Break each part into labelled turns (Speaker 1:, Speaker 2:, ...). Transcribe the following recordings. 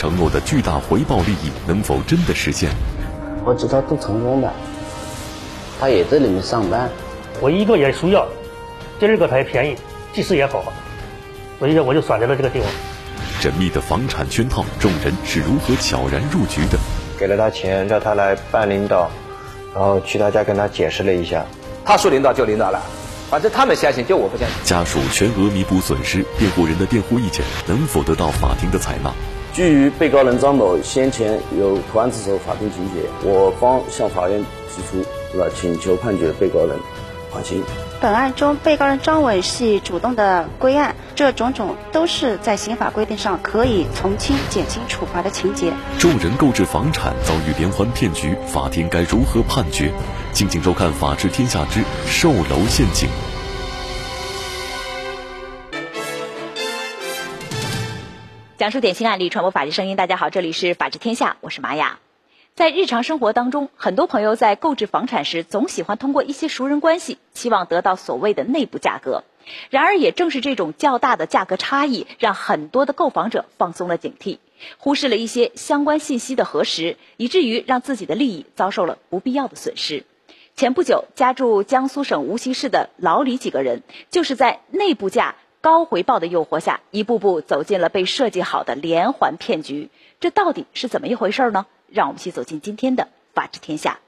Speaker 1: 承诺的巨大回报利益能否真的实现？
Speaker 2: 我知道都成功的，他也在里面上班。
Speaker 3: 我一个也需要，第二个他也便宜，技师也好，所以我就选择了这个地方。
Speaker 1: 缜密的房产圈套，众人是如何悄然入局的？
Speaker 4: 给了他钱，叫他来办领导，然后去他家跟他解释了一下。
Speaker 5: 他说领导就领导了，反正他们相信，就我不相信。
Speaker 1: 家属全额弥补损失，辩护人的辩护意见能否得到法庭的采纳？
Speaker 2: 基于被告人张某先前有投案自首法定情节，我方向法院提出了请求判决被告人缓刑。
Speaker 6: 本案中，被告人张伟系主动的归案，这种种都是在刑法规定上可以从轻减轻处罚的情节。
Speaker 1: 众人购置房产遭遇连环骗局，法庭该如何判决？敬请收看《法治天下之售楼陷阱》。
Speaker 7: 讲述典型案例，传播法治声音。大家好，这里是《法治天下》，我是玛雅。在日常生活当中，很多朋友在购置房产时，总喜欢通过一些熟人关系，期望得到所谓的内部价格。然而，也正是这种较大的价格差异，让很多的购房者放松了警惕，忽视了一些相关信息的核实，以至于让自己的利益遭受了不必要的损失。前不久，家住江苏省无锡市的老李几个人，就是在内部价高回报的诱惑下，一步步走进了被设计好的连环骗局。这到底是怎么一回事呢？让我们一起走进今天的《法治天下》。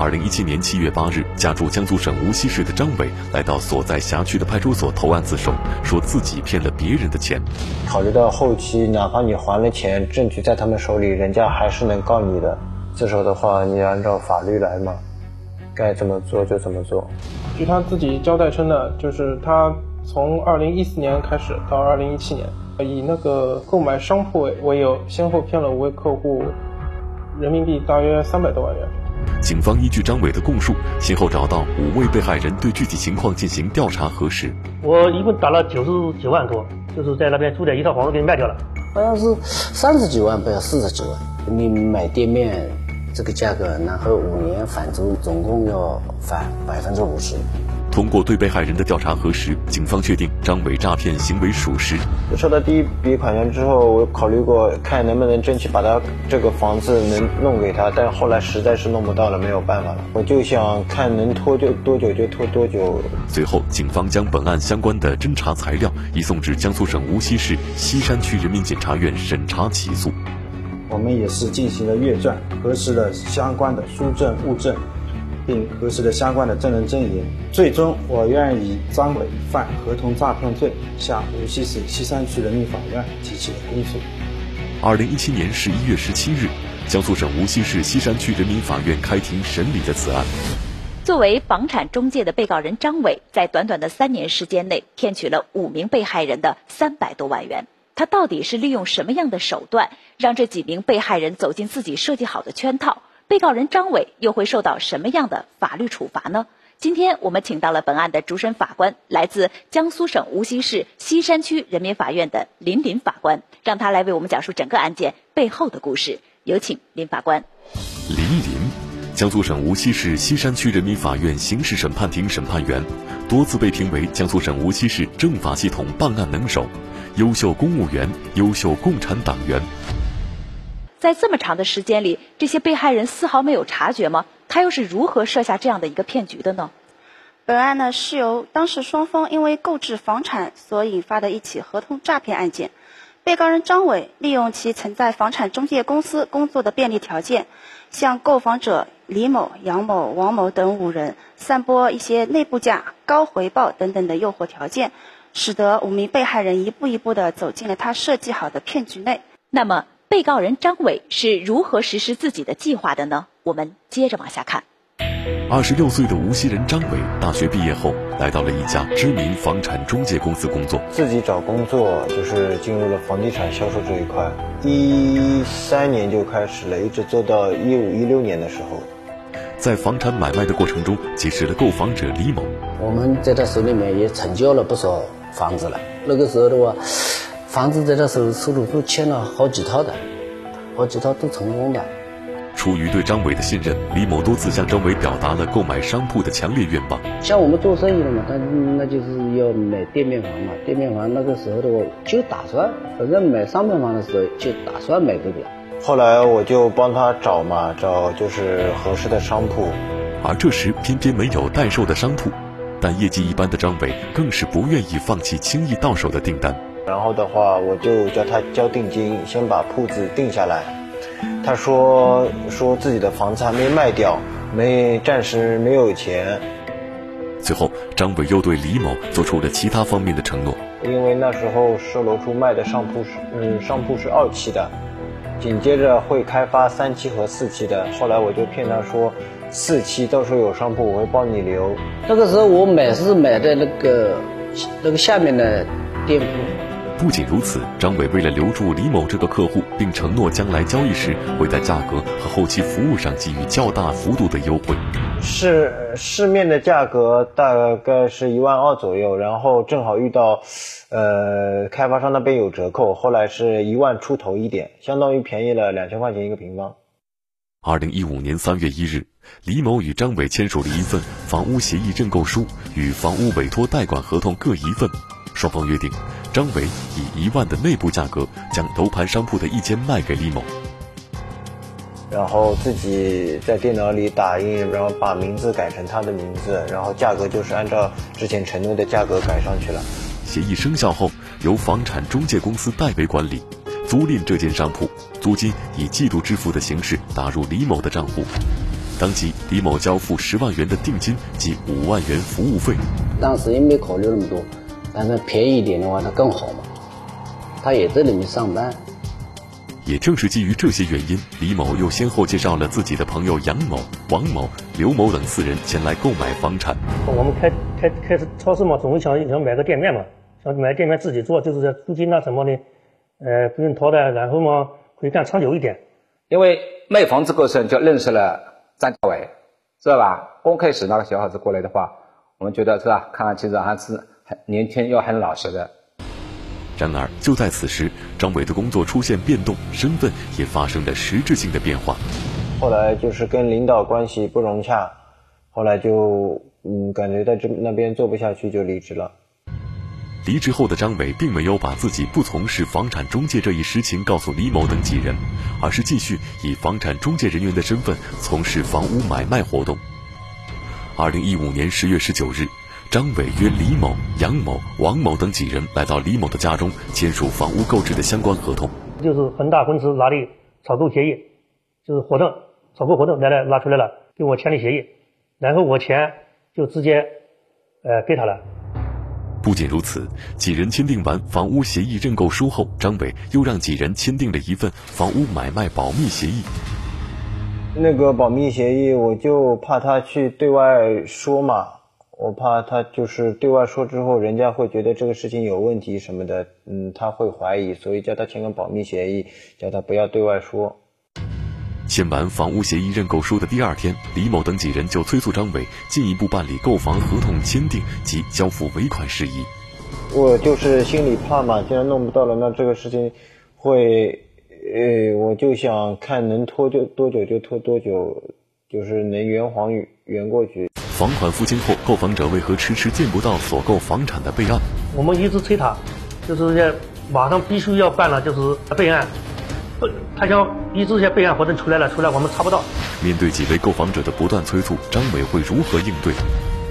Speaker 1: 二零一七年七月八日，家住江苏省无锡市的张伟来到所在辖区的派出所投案自首，说自己骗了别人的钱。
Speaker 4: 考虑到后期，哪怕你还了钱，证据在他们手里，人家还是能告你的。自首的话，你按照法律来嘛，该怎么做就怎么做。
Speaker 8: 据他自己交代称呢，就是他从二零一四年开始到二零一七年，以那个购买商铺为为由，先后骗了五位客户。人民币大约三百多万元。
Speaker 1: 警方依据张伟的供述，先后找到五位被害人，对具体情况进行调查核实。
Speaker 3: 我一共打了九十九万多，就是在那边租的一套房子给你卖掉了，
Speaker 2: 好像是三十几万，不要四十几万。你买店面这个价格，然后五年返租，总共要返百分之五十。
Speaker 1: 通过对被害人的调查核实，警方确定张伟诈骗行为属实。
Speaker 4: 我收到第一笔款项之后，我考虑过看能不能争取把他这个房子能弄给他，但后来实在是弄不到了，没有办法了。我就想看能拖就多久就拖多久。
Speaker 1: 随后，警方将本案相关的侦查材料移送至江苏省无锡市锡山区人民检察院审查起诉。
Speaker 9: 我们也是进行了阅卷，核实了相关的书证物证。并核实了相关的证人证言，最终我愿以张伟犯合同诈骗罪，向无锡市锡山区人民法院提起了公诉。
Speaker 1: 二零一七年十一月十七日，江苏省无锡市锡山区人民法院开庭审理了此案。
Speaker 7: 作为房产中介的被告人张伟，在短短的三年时间内骗取了五名被害人的三百多万元。他到底是利用什么样的手段，让这几名被害人走进自己设计好的圈套？被告人张伟又会受到什么样的法律处罚呢？今天我们请到了本案的主审法官，来自江苏省无锡市锡山区人民法院的林林法官，让他来为我们讲述整个案件背后的故事。有请林法官。
Speaker 1: 林林，江苏省无锡市锡山区人民法院刑事审判庭审判员，多次被评为江苏省无锡市政法系统办案能手、优秀公务员、优秀共产党员。
Speaker 7: 在这么长的时间里，这些被害人丝毫没有察觉吗？他又是如何设下这样的一个骗局的呢？
Speaker 6: 本案呢是由当事双方因为购置房产所引发的一起合同诈骗案件。被告人张伟利用其曾在房产中介公司工作的便利条件，向购房者李某、杨某、王某等五人散播一些内部价、高回报等等的诱惑条件，使得五名被害人一步一步地走进了他设计好的骗局内。
Speaker 7: 那么。被告人张伟是如何实施自己的计划的呢？我们接着往下看。
Speaker 1: 二十六岁的无锡人张伟，大学毕业后来到了一家知名房产中介公司工作，
Speaker 4: 自己找工作就是进入了房地产销售这一块。一三年就开始了，一直做到一五一六年的时候，
Speaker 1: 在房产买卖的过程中结识了购房者李某。
Speaker 2: 我们在他手里面也成交了不少房子了。那个时候的话。房子在他手手里都签了好几套的，好几套都成功的。
Speaker 1: 出于对张伟的信任，李某多次向张伟表达了购买商铺的强烈愿望。
Speaker 2: 像我们做生意的嘛，他那就是要买店面房嘛。店面房那个时候的话，就打算反正买商品房的时候就打算买这个。
Speaker 4: 后来我就帮他找嘛，找就是合适的商铺。
Speaker 1: 而这时偏偏没有代售的商铺，但业绩一般的张伟更是不愿意放弃轻易到手的订单。
Speaker 4: 然后的话，我就叫他交定金，先把铺子定下来。他说说自己的房子还没卖掉，没暂时没有钱。
Speaker 1: 最后，张伟又对李某做出了其他方面的承诺。
Speaker 4: 因为那时候售楼处卖的商铺是嗯商铺是二期的，紧接着会开发三期和四期的。后来我就骗他说，四期到时候有商铺我会帮你留。
Speaker 2: 那个时候我买是买在那个那个下面的店铺。
Speaker 1: 不仅如此，张伟为了留住李某这个客户，并承诺将来交易时会在价格和后期服务上给予较大幅度的优惠。
Speaker 4: 市市面的价格大概是一万二左右，然后正好遇到，呃，开发商那边有折扣，后来是一万出头一点，相当于便宜了两千块钱一个平方。
Speaker 1: 二零一五年三月一日，李某与张伟签署了一份房屋协议认购书与房屋委托代管合同各一份。双方约定，张伟以一万的内部价格将楼盘商铺的一间卖给李某，
Speaker 4: 然后自己在电脑里打印，然后把名字改成他的名字，然后价格就是按照之前承诺的价格改上去了。
Speaker 1: 协议生效后，由房产中介公司代为管理，租赁这间商铺，租金以季度支付的形式打入李某的账户。当即，李某交付十万元的定金及五万元服务费。
Speaker 2: 当时也没考虑那么多。但是便宜一点的话，它更好嘛。他也在里面上班。
Speaker 1: 也正是基于这些原因，李某又先后介绍了自己的朋友杨某、王某、刘某等四人前来购买房产。
Speaker 3: 我们开开开始超市嘛，总是想想买个店面嘛，想买店面自己做，就是在租金啊什么的，呃，不用掏的。然后嘛，可以干长久一点。
Speaker 5: 因为卖房子过程就认识了张家伟，知道吧？刚开始那个小伙子过来的话，我们觉得是吧？看上去是还是。年轻又很老实的。
Speaker 1: 然而，就在此时，张伟的工作出现变动，身份也发生了实质性的变化。
Speaker 4: 后来就是跟领导关系不融洽，后来就嗯，感觉在这那边做不下去，就离职了。
Speaker 1: 离职后的张伟并没有把自己不从事房产中介这一实情告诉李某等几人，而是继续以房产中介人员的身份从事房屋买卖活动。二零一五年十月十九日。张伟约李某、杨某、王某等几人来到李某的家中，签署房屋购置的相关合同。
Speaker 3: 就是恒大公司拿的采购协议，就是合同，采购合同来了拿出来了，给我签的协议，然后我钱就直接，呃，给他了。
Speaker 1: 不仅如此，几人签订完房屋协议认购书后，张伟又让几人签订了一份房屋买卖保密协议。
Speaker 4: 那个保密协议，我就怕他去对外说嘛。我怕他就是对外说之后，人家会觉得这个事情有问题什么的，嗯，他会怀疑，所以叫他签个保密协议，叫他不要对外说。
Speaker 1: 签完房屋协议认购书的第二天，李某等几人就催促张伟进一步办理购房合同签订及交付尾款事宜。
Speaker 4: 我就是心里怕嘛，既然弄不到了，那这个事情会，呃，我就想看能拖就多久就拖多久，就是能圆谎圆过去。
Speaker 1: 房款付清后，购房者为何迟迟见不到所购房产的备案？
Speaker 3: 我们一直催他，就是要马上必须要办了，就是备案。不，他想一直些备案合同出来了，出来我们查不到。
Speaker 1: 面对几位购房者的不断催促，张伟会如何应对？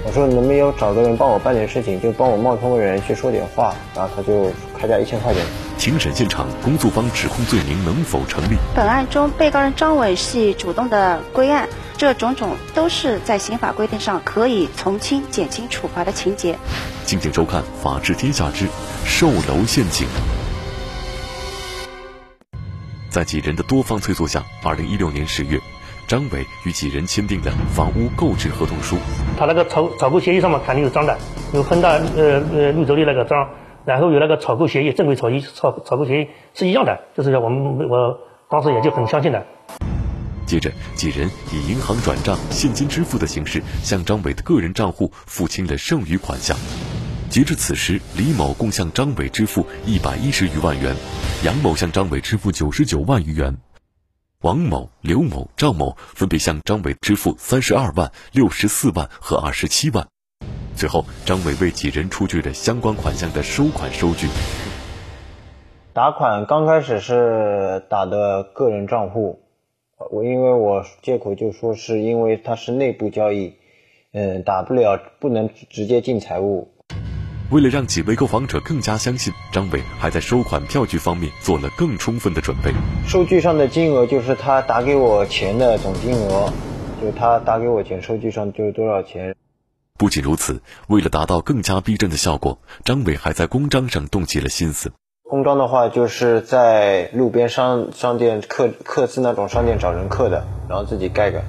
Speaker 4: 我说能不能有找个人帮我办点事情，就帮我冒充个人去说点话，然后他就开价一千块钱。
Speaker 1: 庭审现场，公诉方指控罪名能否成立？
Speaker 6: 本案中，被告人张伟系主动的归案。这种种都是在刑法规定上可以从轻、减轻处罚的情节。
Speaker 1: 敬请收看《法治天下之售楼陷阱》。在几人的多方催促下，二零一六年十月，张伟与几人签订了房屋购置合同书。
Speaker 3: 他那个炒炒购协议上面肯定有章的，有恒大呃呃绿洲的那个章，然后有那个炒购协议，正规炒一炒炒购协议是一样的，就是我们我当时也就很相信的。
Speaker 1: 接着，几人以银行转账、现金支付的形式向张伟的个人账户付清了剩余款项。截至此时，李某共向张伟支付一百一十余万元，杨某向张伟支付九十九万余元。王某、刘某、赵某分别向张伟支付三十二万、六十四万和二十七万。最后，张伟为几人出具了相关款项的收款收据。
Speaker 4: 打款刚开始是打的个人账户，我因为我借口就说是因为它是内部交易，嗯，打不了，不能直接进财务。
Speaker 1: 为了让几位购房者更加相信，张伟还在收款票据方面做了更充分的准备。
Speaker 4: 收据上的金额就是他打给我钱的总金额，就他打给我钱，收据上就是多少钱。
Speaker 1: 不仅如此，为了达到更加逼真的效果，张伟还在公章上动起了心思。
Speaker 4: 公章的话，就是在路边商商店刻刻字那种商店找人刻的，然后自己盖盖。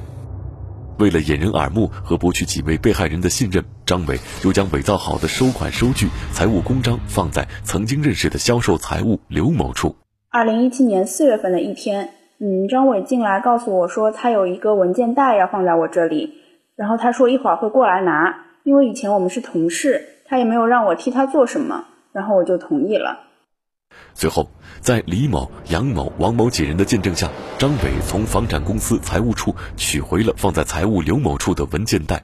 Speaker 1: 为了掩人耳目和博取几位被害人的信任，张伟又将伪造好的收款收据、财务公章放在曾经认识的销售财务刘某处。
Speaker 10: 二零一七年四月份的一天，嗯，张伟进来告诉我说，他有一个文件袋要放在我这里，然后他说一会儿会过来拿。因为以前我们是同事，他也没有让我替他做什么，然后我就同意了。
Speaker 1: 随后，在李某、杨某、王某几人的见证下，张伟从房产公司财务处取回了放在财务刘某处的文件袋。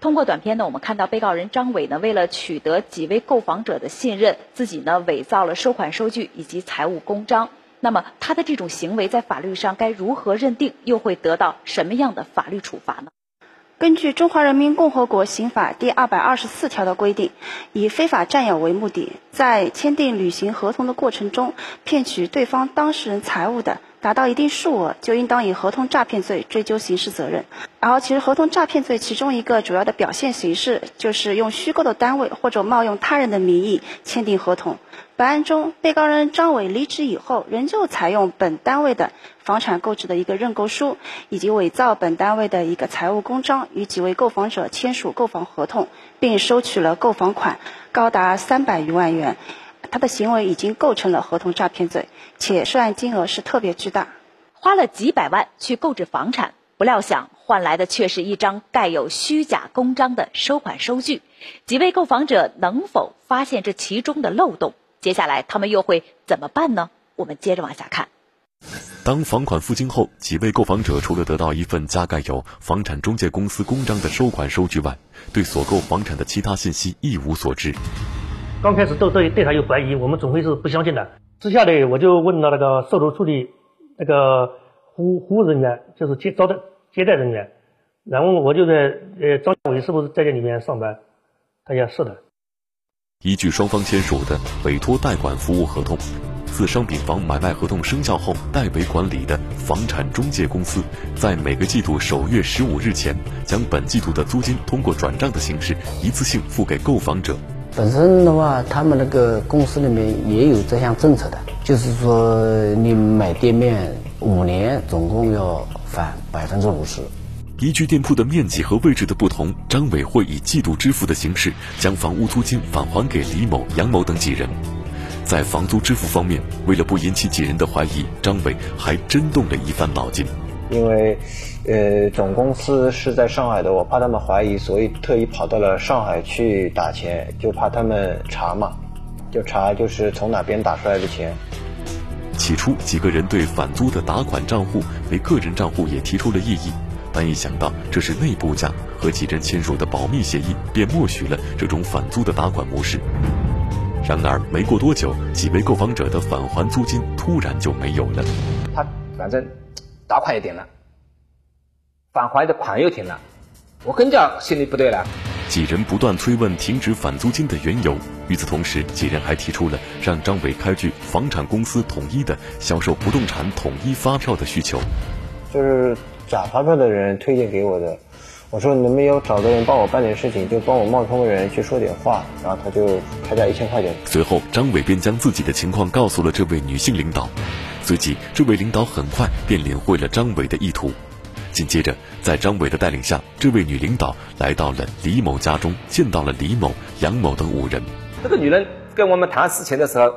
Speaker 7: 通过短片呢，我们看到被告人张伟呢，为了取得几位购房者的信任，自己呢伪造了收款收据以及财务公章。那么他的这种行为在法律上该如何认定，又会得到什么样的法律处罚呢？
Speaker 6: 根据《中华人民共和国刑法》第二百二十四条的规定，以非法占有为目的，在签订履行合同的过程中骗取对方当事人财物的，达到一定数额，就应当以合同诈骗罪追究刑事责任。然后，其实合同诈骗罪其中一个主要的表现形式，就是用虚构的单位或者冒用他人的名义签订合同。本案中，被告人张伟离职以后，仍旧采用本单位的房产购置的一个认购书，以及伪造本单位的一个财务公章，与几位购房者签署购房合同，并收取了购房款，高达三百余万元。他的行为已经构成了合同诈骗罪，且涉案金额是特别巨大，
Speaker 7: 花了几百万去购置房产，不料想换来的却是一张盖有虚假公章的收款收据。几位购房者能否发现这其中的漏洞？接下来他们又会怎么办呢？我们接着往下看。
Speaker 1: 当房款付清后，几位购房者除了得到一份加盖有房产中介公司公章的收款收据外，对所购房产的其他信息一无所知。
Speaker 3: 刚开始都对对他有怀疑，我们总会是不相信的。私下里我就问了那个售楼处的那个服服务人员，就是接招待接待人员，然后我就在呃张伟是不是在这里面上班？他也是的。
Speaker 1: 依据双方签署的委托代管服务合同，自商品房买卖合同生效后代为管理的房产中介公司，在每个季度首月十五日前，将本季度的租金通过转账的形式一次性付给购房者。
Speaker 2: 本身的话，他们那个公司里面也有这项政策的，就是说你买店面五年，总共要返百分之五十。
Speaker 1: 依据店铺的面积和位置的不同，张伟会以季度支付的形式将房屋租金返还给李某、杨某等几人。在房租支付方面，为了不引起几人的怀疑，张伟还真动了一番脑筋。
Speaker 4: 因为，呃，总公司是在上海的，我怕他们怀疑，所以特意跑到了上海去打钱，就怕他们查嘛，就查就是从哪边打出来的钱。
Speaker 1: 起初，几个人对返租的打款账户为个人账户也提出了异议。但一想到这是内部价和几人签署的保密协议，便默许了这种返租的打款模式。然而没过多久，几位购房者的返还租金突然就没有了。
Speaker 5: 他反正打款也停了，返还的款又停了，我更加心里不对了。
Speaker 1: 几人不断催问停止返租金的缘由。与此同时，几人还提出了让张伟开具房产公司统一的销售不动产统一发票的需求。
Speaker 4: 就是。假发票的人推荐给我的，我说能不能有找个人帮我办点事情，就帮我冒充个人去说点话，然后他就开价一千块钱。
Speaker 1: 随后，张伟便将自己的情况告诉了这位女性领导，随即这位领导很快便领会了张伟的意图。紧接着，在张伟的带领下，这位女领导来到了李某家中，见到了李某、杨某等五人。
Speaker 5: 这个女人跟我们谈事情的时候，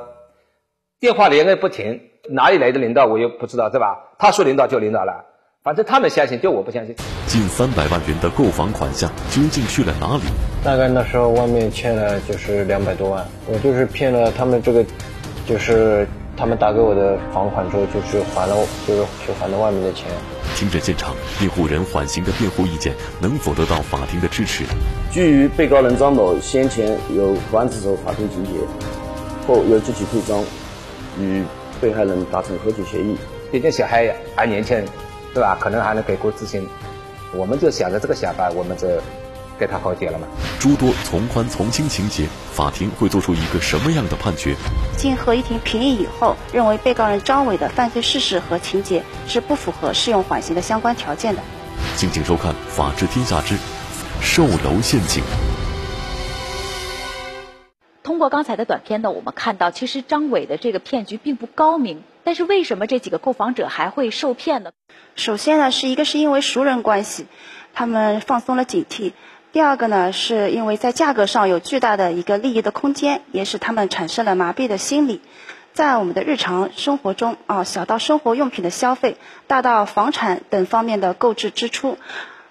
Speaker 5: 电话连个不停，哪里来的领导我又不知道，对吧？她说领导就领导了。反正他们相信，就我不相信。
Speaker 1: 近三百万元的购房款项究竟去了哪里？
Speaker 4: 大概那时候外面欠了就是两百多万，我就是骗了他们这个，就是他们打给我的房款之后，就是还了，就是去还了外面的钱。
Speaker 1: 庭审现场，辩护人缓刑的辩护意见能否得到法庭的支持？
Speaker 11: 基于被告人张某先前有投案自首法定情节，后又积极退赃，与被害人达成和解协议。
Speaker 5: 毕竟小孩还年轻，对吧？可能还能给过自新。我们就想着这个想法，我们就跟他和解了嘛。
Speaker 1: 诸多从宽从轻情节，法庭会做出一个什么样的判决？
Speaker 6: 经合议庭评议以后，认为被告人张伟的犯罪事实和情节是不符合适用缓刑的相关条件的。
Speaker 1: 敬请收看《法治天下之售楼陷阱》。
Speaker 7: 通过刚才的短片呢，我们看到其实张伟的这个骗局并不高明。但是为什么这几个购房者还会受骗呢？
Speaker 6: 首先呢，是一个是因为熟人关系，他们放松了警惕；第二个呢，是因为在价格上有巨大的一个利益的空间，也使他们产生了麻痹的心理。在我们的日常生活中啊，小到生活用品的消费，大到房产等方面的购置支出，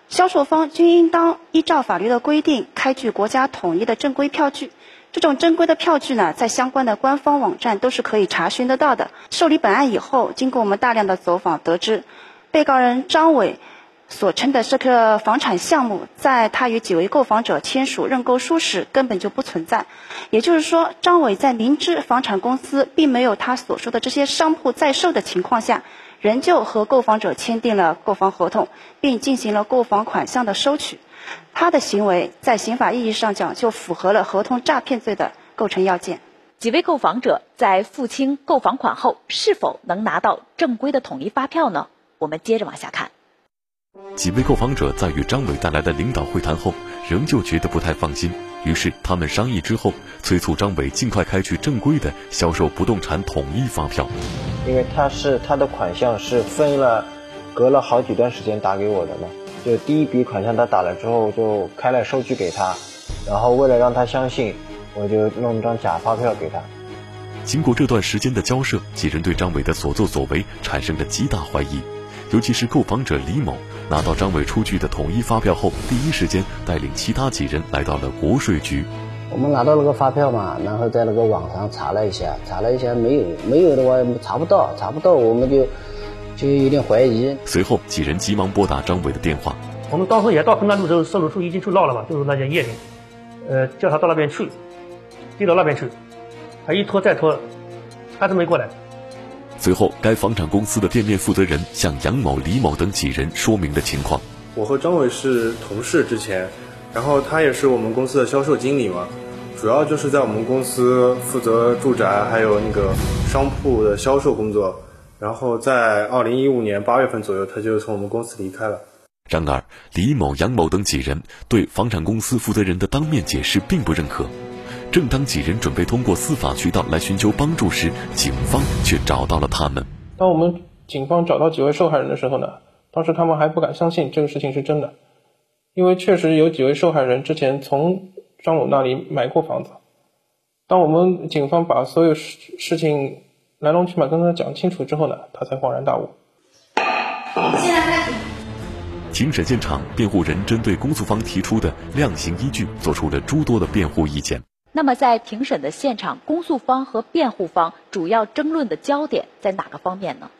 Speaker 6: 销售方均应当依照法律的规定开具国家统一的正规票据。这种正规的票据呢，在相关的官方网站都是可以查询得到的。受理本案以后，经过我们大量的走访，得知，被告人张伟所称的这个房产项目，在他与几位购房者签署认购书时根本就不存在。也就是说，张伟在明知房产公司并没有他所说的这些商铺在售的情况下，仍旧和购房者签订了购房合同，并进行了购房款项的收取。他的行为在刑法意义上讲，就符合了合同诈骗罪的构成要件。
Speaker 7: 几位购房者在付清购房款后，是否能拿到正规的统一发票呢？我们接着往下看。
Speaker 1: 几位购房者在与张伟带来的领导会谈后，仍旧觉得不太放心，于是他们商议之后，催促张伟尽快开具正规的销售不动产统一发票。
Speaker 4: 因为他是他的款项是分了，隔了好几段时间打给我的嘛。就第一笔款项他打了之后，就开了收据给他，然后为了让他相信，我就弄张假发票给他。
Speaker 1: 经过这段时间的交涉，几人对张伟的所作所为产生了极大怀疑，尤其是购房者李某拿到张伟出具的统一发票后，第一时间带领其他几人来到了国税局。
Speaker 2: 我们拿到那个发票嘛，然后在那个网上查了一下，查了一下没有，没有的话查不到，查不到我们就。就有点怀疑。
Speaker 1: 随后，几人急忙拨打张伟的电话。
Speaker 3: 我们当时也到衡山路之后，售楼处已经去闹了嘛，就是那件业品，呃，叫他到那边去，递到那边去，他一拖再拖，还是没过来。
Speaker 1: 随后，该房产公司的店面负责人向杨某、李某等几人说明了情况。
Speaker 12: 我和张伟是同事之前，然后他也是我们公司的销售经理嘛，主要就是在我们公司负责住宅还有那个商铺的销售工作。然后在二零一五年八月份左右，他就从我们公司离开了。
Speaker 1: 然而，李某、杨某等几人对房产公司负责人的当面解释并不认可。正当几人准备通过司法渠道来寻求帮助时，警方却找到了他们。
Speaker 8: 当我们警方找到几位受害人的时候呢，当时他们还不敢相信这个事情是真的，因为确实有几位受害人之前从张某那里买过房子。当我们警方把所有事事情。来龙去脉跟他讲清楚之后呢，他才恍然大悟。
Speaker 1: 现在开始。庭审现场，辩护人针对公诉方提出的量刑依据，做出了诸多的辩护意见。
Speaker 7: 那么，在庭审的现场，公诉方和辩护方主要争论的焦点在哪个方面呢？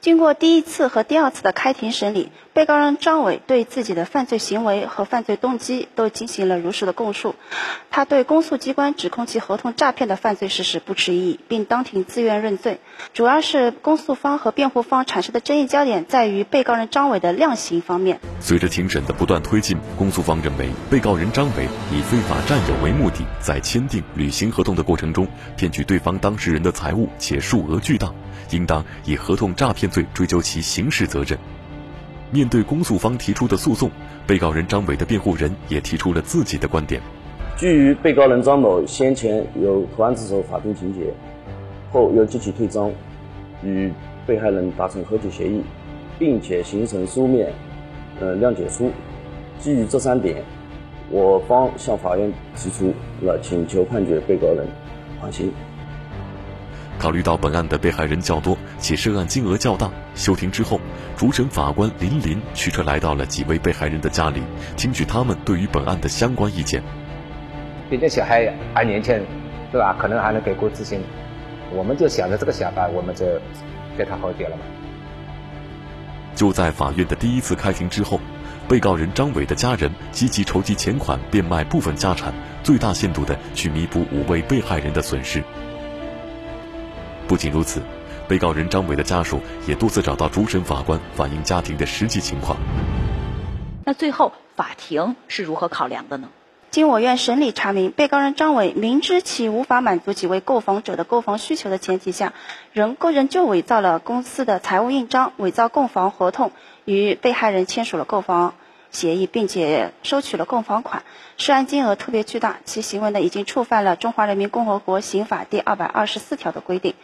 Speaker 6: 经过第一次和第二次的开庭审理，被告人张伟对自己的犯罪行为和犯罪动机都进行了如实的供述。他对公诉机关指控其合同诈骗的犯罪事实不持异议，并当庭自愿认罪。主要是公诉方和辩护方产生的争议焦点在于被告人张伟的量刑方面。
Speaker 1: 随着庭审的不断推进，公诉方认为被告人张伟以非法占有为目的，在签订、履行合同的过程中骗取对方当事人的财物，且数额巨大。应当以合同诈骗罪追究其刑事责任。面对公诉方提出的诉讼，被告人张伟的辩护人也提出了自己的观点。
Speaker 11: 基于被告人张某先前有投案自首法定情节，后又积极退赃，与被害人达成和解协议，并且形成书面呃谅解书，基于这三点，我方向法院提出了请求判决被告人缓刑。
Speaker 1: 考虑到本案的被害人较多，且涉案金额较大，休庭之后，主审法官林林驱车来到了几位被害人的家里，听取他们对于本案的相关意见。
Speaker 5: 毕竟小孩还年轻，对吧？可能还能改过自新。我们就想着这个想法，我们就对他好一点了嘛。
Speaker 1: 就在法院的第一次开庭之后，被告人张伟的家人积极筹集钱款，变卖部分家产，最大限度的去弥补五位被害人的损失。不仅如此，被告人张伟的家属也多次找到主审法官反映家庭的实际情况。
Speaker 7: 那最后法庭是如何考量的呢？
Speaker 6: 经我院审理查明，被告人张伟明知其无法满足几位购房者的购房需求的前提下，仍个人就伪造了公司的财务印章，伪造购房合同，与被害人签署了购房协议，并且收取了购房款，涉案金额特别巨大，其行为呢已经触犯了《中华人民共和国刑法》第二百二十四条的规定。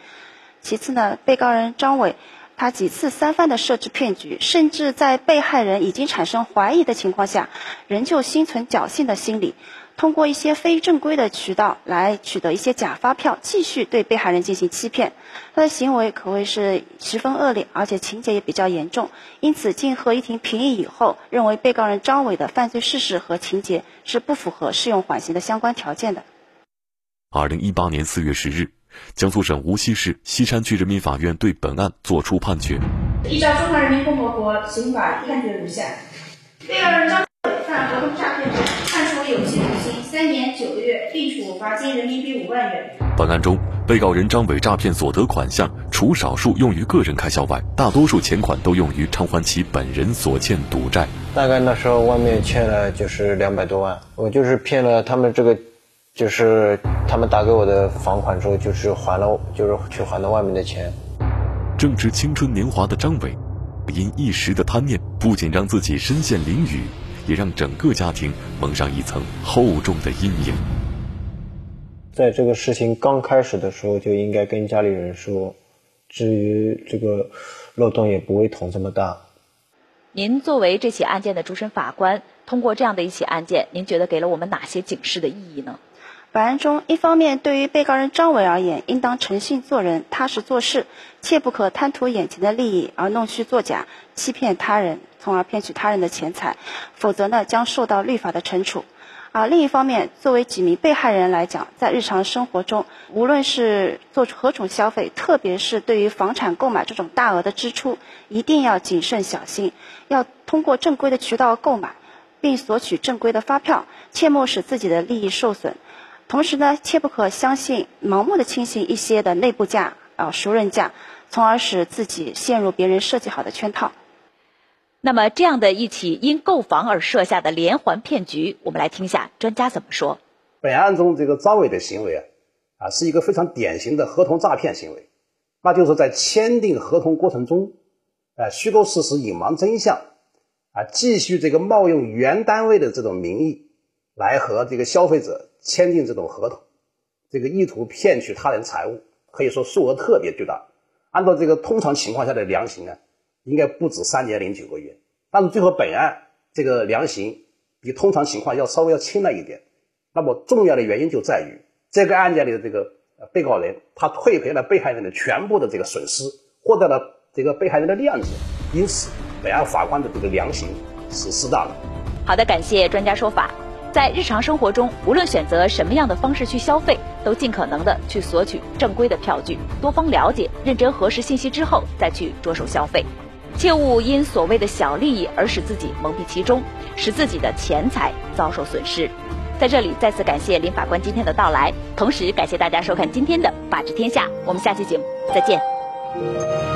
Speaker 6: 其次呢，被告人张伟。他几次三番的设置骗局，甚至在被害人已经产生怀疑的情况下，仍旧心存侥幸的心理，通过一些非正规的渠道来取得一些假发票，继续对被害人进行欺骗。他的行为可谓是十分恶劣，而且情节也比较严重。因此，经合议庭评议以后，认为被告人张伟的犯罪事实和情节是不符合适用缓刑的相关条件的。
Speaker 1: 二零一八年四月十日。江苏省无锡市锡山区人民法院对本案作出判决。
Speaker 10: 依照《中华人民共和国刑法》判决如下：被告人张伟犯合同诈骗罪，判处有期三年九个月，并处罚金人民币五万元。
Speaker 1: 本案中，被告人张伟诈骗所得款项，除少数用于个人开销外，大多数钱款都用于偿还其本人所欠赌债。
Speaker 4: 大概那时候外面欠了就是两百多万，我就是骗了他们这个。就是他们打给我的房款之后，就是还了，就是去还了外面的钱。
Speaker 1: 正值青春年华的张伟，因一时的贪念，不仅让自己身陷囹圄，也让整个家庭蒙上一层厚重的阴影。
Speaker 4: 在这个事情刚开始的时候，就应该跟家里人说，至于这个漏洞也不会捅这么大。
Speaker 7: 您作为这起案件的主审法官，通过这样的一起案件，您觉得给了我们哪些警示的意义呢？
Speaker 6: 本案中，一方面，对于被告人张伟而言，应当诚信做人、踏实做事，切不可贪图眼前的利益而弄虚作假、欺骗他人，从而骗取他人的钱财，否则呢，将受到律法的惩处。而另一方面，作为几名被害人来讲，在日常生活中，无论是做出何种消费，特别是对于房产购买这种大额的支出，一定要谨慎小心，要通过正规的渠道购买，并索取正规的发票，切莫使自己的利益受损。同时呢，切不可相信、盲目的轻信一些的内部价啊、熟人价，从而使自己陷入别人设计好的圈套。
Speaker 7: 那么，这样的一起因购房而设下的连环骗局，我们来听一下专家怎么说。
Speaker 13: 本案中，这个张伟的行为啊，啊，是一个非常典型的合同诈骗行为，那就是在签订合同过程中，啊，虚构事实、隐瞒真相，啊，继续这个冒用原单位的这种名义，来和这个消费者。签订这种合同，这个意图骗取他人财物，可以说数额特别巨大。按照这个通常情况下的量刑呢，应该不止三年零九个月。但是最后本案这个量刑比通常情况要稍微要轻了一点。那么重要的原因就在于这个案件里的这个被告人他退赔了被害人的全部的这个损失，获得了这个被害人的谅解，因此本案法官的这个量刑是适当的。
Speaker 7: 好的，感谢专家说法。在日常生活中，无论选择什么样的方式去消费，都尽可能的去索取正规的票据，多方了解、认真核实信息之后再去着手消费，切勿因所谓的小利益而使自己蒙蔽其中，使自己的钱财遭受损失。在这里再次感谢林法官今天的到来，同时感谢大家收看今天的《法治天下》，我们下期节目再见。